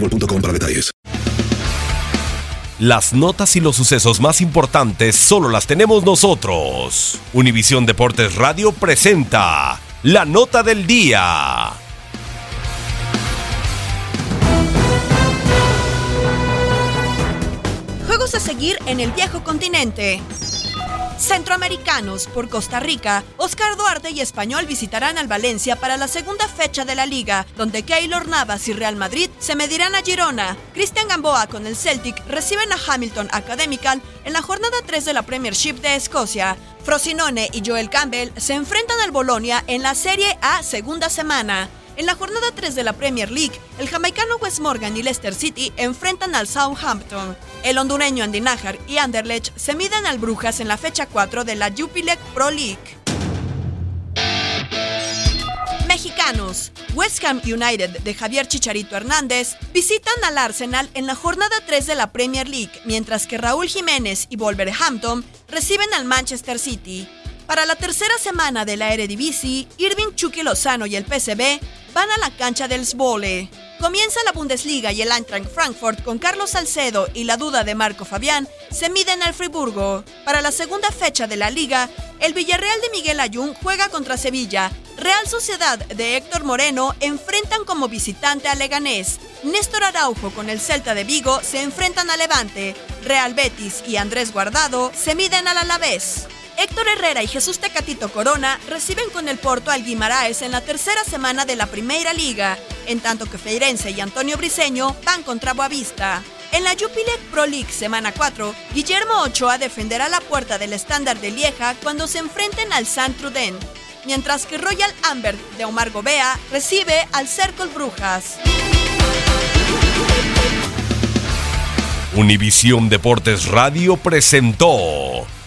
boostmobile.com para detalles. Las notas y los sucesos más importantes solo las tenemos nosotros. Univisión Deportes Radio presenta la nota del día. Juegos a seguir en el viejo continente. Centroamericanos por Costa Rica, Oscar Duarte y Español visitarán al Valencia para la segunda fecha de la liga, donde Keylor Navas y Real Madrid se medirán a Girona. Cristian Gamboa con el Celtic reciben a Hamilton Academical en la jornada 3 de la Premiership de Escocia. Frosinone y Joel Campbell se enfrentan al Bolonia en la Serie A segunda semana. En la jornada 3 de la Premier League, el jamaicano Wes Morgan y Leicester City enfrentan al Southampton. El hondureño Andy Najar y Anderlecht se miden al Brujas en la fecha 4 de la Jupiler Pro League. Mexicanos. West Ham United de Javier Chicharito Hernández visitan al Arsenal en la jornada 3 de la Premier League, mientras que Raúl Jiménez y Wolverhampton reciben al Manchester City. Para la tercera semana de la Eredivisie, Irving Chucky Lozano y el PSV van a la cancha del Svole. Comienza la Bundesliga y el Eintracht Frankfurt con Carlos Salcedo y la duda de Marco Fabián se miden al Friburgo. Para la segunda fecha de la liga, el Villarreal de Miguel Ayun juega contra Sevilla. Real Sociedad de Héctor Moreno enfrentan como visitante a Leganés. Néstor Araujo con el Celta de Vigo se enfrentan a Levante. Real Betis y Andrés Guardado se miden al Alavés. Héctor Herrera y Jesús Tecatito Corona reciben con el Porto al Guimaraes en la tercera semana de la Primera Liga, en tanto que Feirense y Antonio Briseño van contra Boavista. En la Jupiler Pro League semana 4, Guillermo Ochoa defenderá la puerta del estándar de Lieja cuando se enfrenten al Saint Truden, mientras que Royal Amber de Omar Gobea recibe al Cercle Brujas. Univisión Deportes Radio presentó